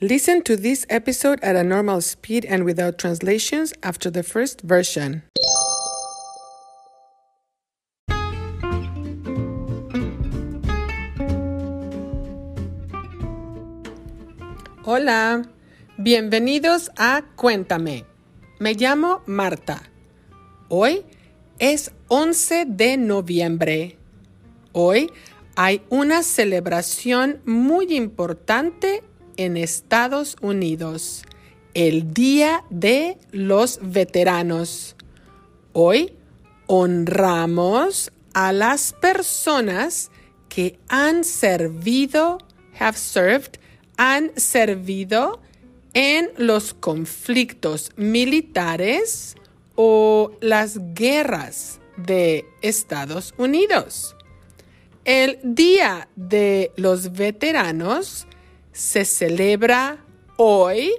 Listen to this episode at a normal speed and without translations after the first version. Hola, bienvenidos a Cuéntame. Me llamo Marta. Hoy es 11 de noviembre. Hoy hay una celebración muy importante en Estados Unidos, el Día de los Veteranos. Hoy honramos a las personas que han servido, have served, han servido en los conflictos militares o las guerras de Estados Unidos. El Día de los Veteranos se celebra hoy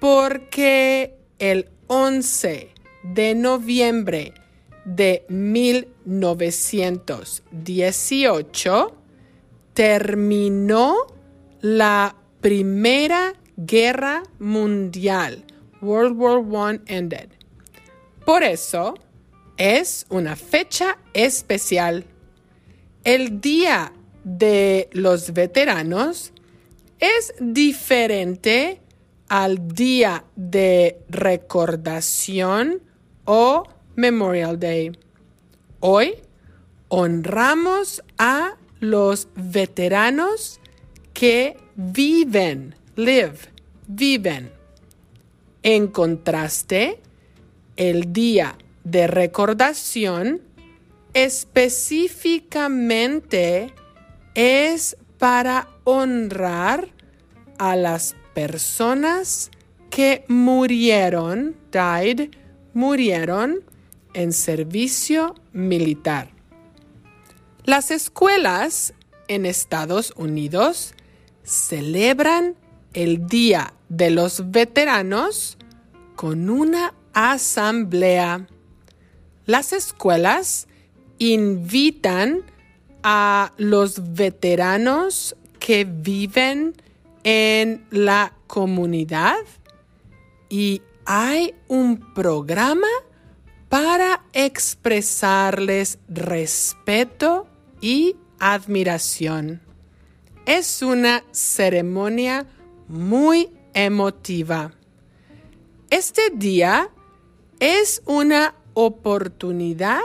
porque el 11 de noviembre de 1918 terminó la Primera Guerra Mundial. World War I ended. Por eso es una fecha especial. El Día de los Veteranos es diferente al día de recordación o Memorial Day. Hoy honramos a los veteranos que viven, live, viven. En contraste, el día de recordación específicamente es para honrar a las personas que murieron, died, murieron en servicio militar. Las escuelas en Estados Unidos celebran el Día de los Veteranos con una asamblea. Las escuelas invitan a los veteranos que viven en la comunidad y hay un programa para expresarles respeto y admiración. Es una ceremonia muy emotiva. Este día es una oportunidad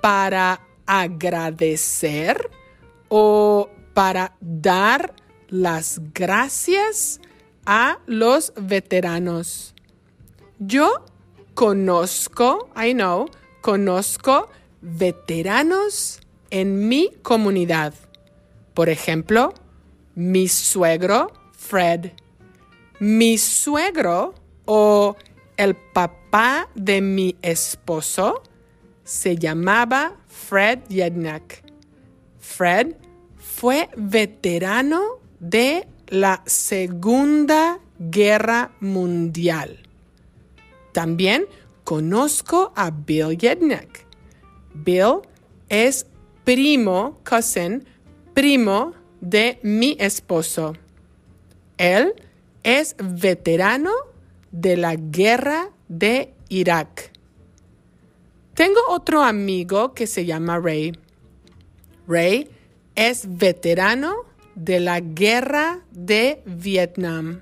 para agradecer o para dar las gracias a los veteranos. Yo conozco, I know, conozco veteranos en mi comunidad. Por ejemplo, mi suegro Fred, mi suegro o el papá de mi esposo se llamaba Fred Yednak. Fred fue veterano de la Segunda Guerra Mundial. También conozco a Bill Yednak. Bill es primo, cousin, primo de mi esposo. Él es veterano de la guerra de Irak. Tengo otro amigo que se llama Ray. Ray es veterano de la guerra de Vietnam.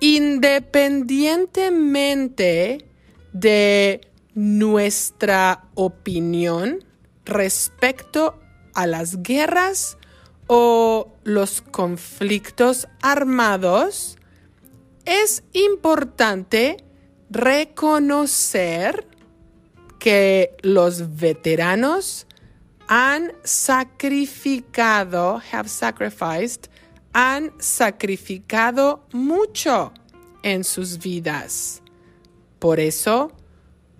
Independientemente de nuestra opinión respecto a las guerras o los conflictos armados, es importante reconocer que los veteranos han sacrificado, have sacrificed, han sacrificado mucho en sus vidas. Por eso,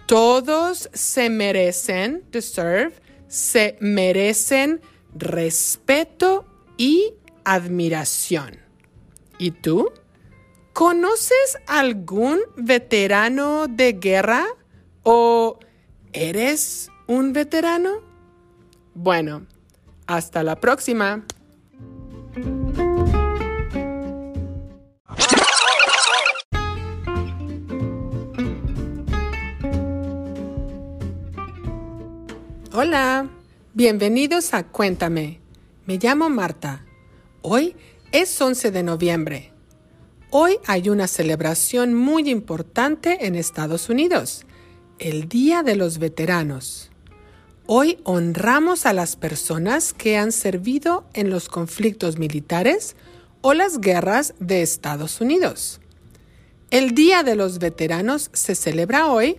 todos se merecen, deserve, se merecen respeto y admiración. ¿Y tú? ¿Conoces algún veterano de guerra o ¿Eres un veterano? Bueno, hasta la próxima. Hola, bienvenidos a Cuéntame. Me llamo Marta. Hoy es 11 de noviembre. Hoy hay una celebración muy importante en Estados Unidos, el Día de los Veteranos. Hoy honramos a las personas que han servido en los conflictos militares o las guerras de Estados Unidos. El Día de los Veteranos se celebra hoy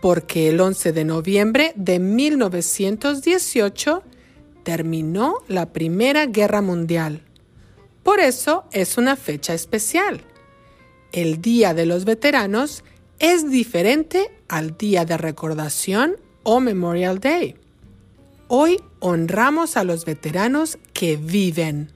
porque el 11 de noviembre de 1918 terminó la Primera Guerra Mundial. Por eso es una fecha especial. El Día de los Veteranos es diferente al Día de Recordación o Memorial Day. Hoy honramos a los veteranos que viven.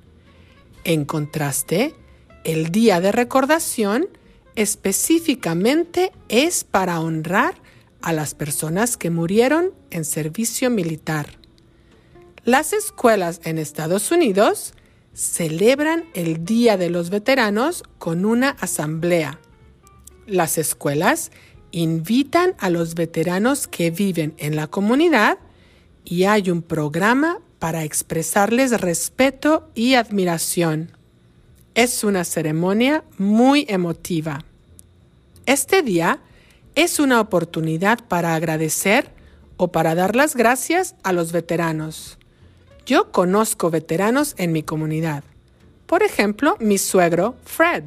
En contraste, el Día de Recordación específicamente es para honrar a las personas que murieron en servicio militar. Las escuelas en Estados Unidos celebran el Día de los Veteranos con una asamblea. Las escuelas invitan a los veteranos que viven en la comunidad y hay un programa para expresarles respeto y admiración. Es una ceremonia muy emotiva. Este día es una oportunidad para agradecer o para dar las gracias a los veteranos. Yo conozco veteranos en mi comunidad. Por ejemplo, mi suegro, Fred.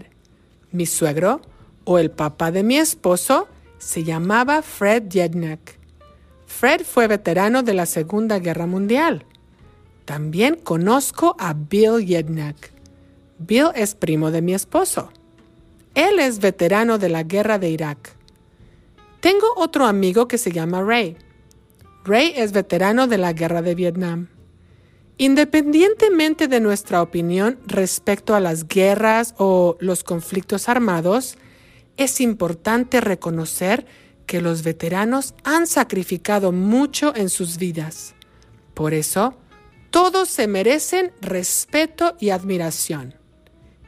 Mi suegro, o el papá de mi esposo, se llamaba Fred Jednak. Fred fue veterano de la Segunda Guerra Mundial. También conozco a Bill Jednak. Bill es primo de mi esposo. Él es veterano de la guerra de Irak. Tengo otro amigo que se llama Ray. Ray es veterano de la guerra de Vietnam. Independientemente de nuestra opinión respecto a las guerras o los conflictos armados, es importante reconocer que los veteranos han sacrificado mucho en sus vidas. Por eso, todos se merecen respeto y admiración.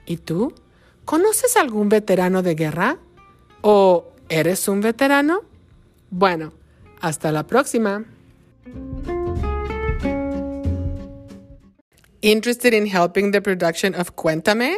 ¿Y tú? ¿Conoces algún veterano de guerra? ¿O eres un veterano? Bueno, hasta la próxima. Interested in helping the production of Cuéntame?